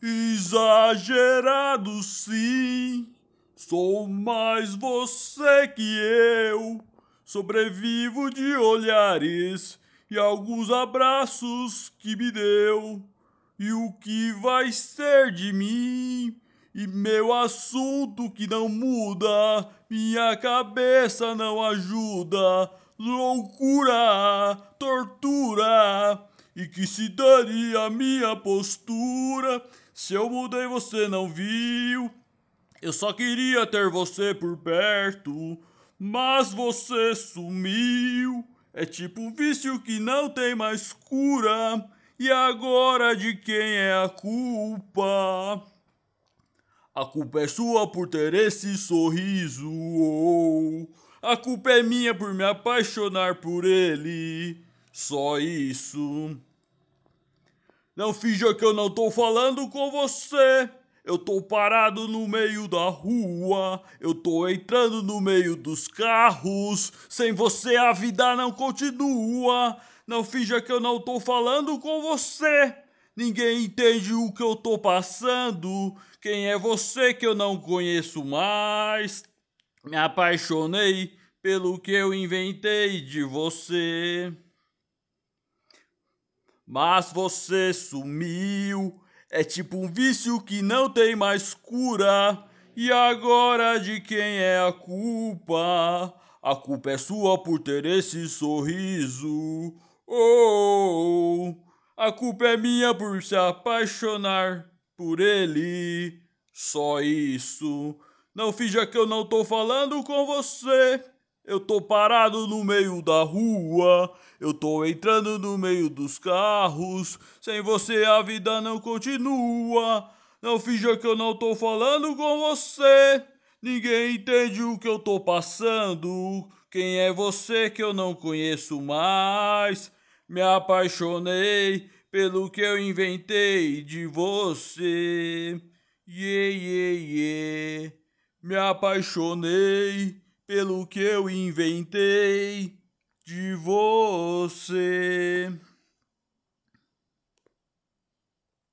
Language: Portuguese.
Exagerado sim, sou mais você que eu. Sobrevivo de olhares e alguns abraços que me deu. E o que vai ser de mim? E meu assunto que não muda, minha cabeça não ajuda. Loucura, tortura, e que se dane a minha postura. Se eu mudei, você não viu. Eu só queria ter você por perto, mas você sumiu. É tipo um vício que não tem mais cura. E agora de quem é a culpa? A culpa é sua por ter esse sorriso. Oh, a culpa é minha por me apaixonar por ele. Só isso. Não finja que eu não tô falando com você. Eu tô parado no meio da rua, eu tô entrando no meio dos carros. Sem você a vida não continua. Não finja que eu não tô falando com você. Ninguém entende o que eu tô passando. Quem é você que eu não conheço mais? Me apaixonei pelo que eu inventei de você. Mas você sumiu. É tipo um vício que não tem mais cura. E agora de quem é a culpa? A culpa é sua por ter esse sorriso. Oh, a culpa é minha por se apaixonar por ele. Só isso. Não finja que eu não tô falando com você. Eu tô parado no meio da rua, eu tô entrando no meio dos carros. Sem você a vida não continua. Não finja que eu não tô falando com você. Ninguém entende o que eu tô passando. Quem é você que eu não conheço mais? Me apaixonei pelo que eu inventei de você. Yeah, yeah, yeah. Me apaixonei pelo que eu inventei de você.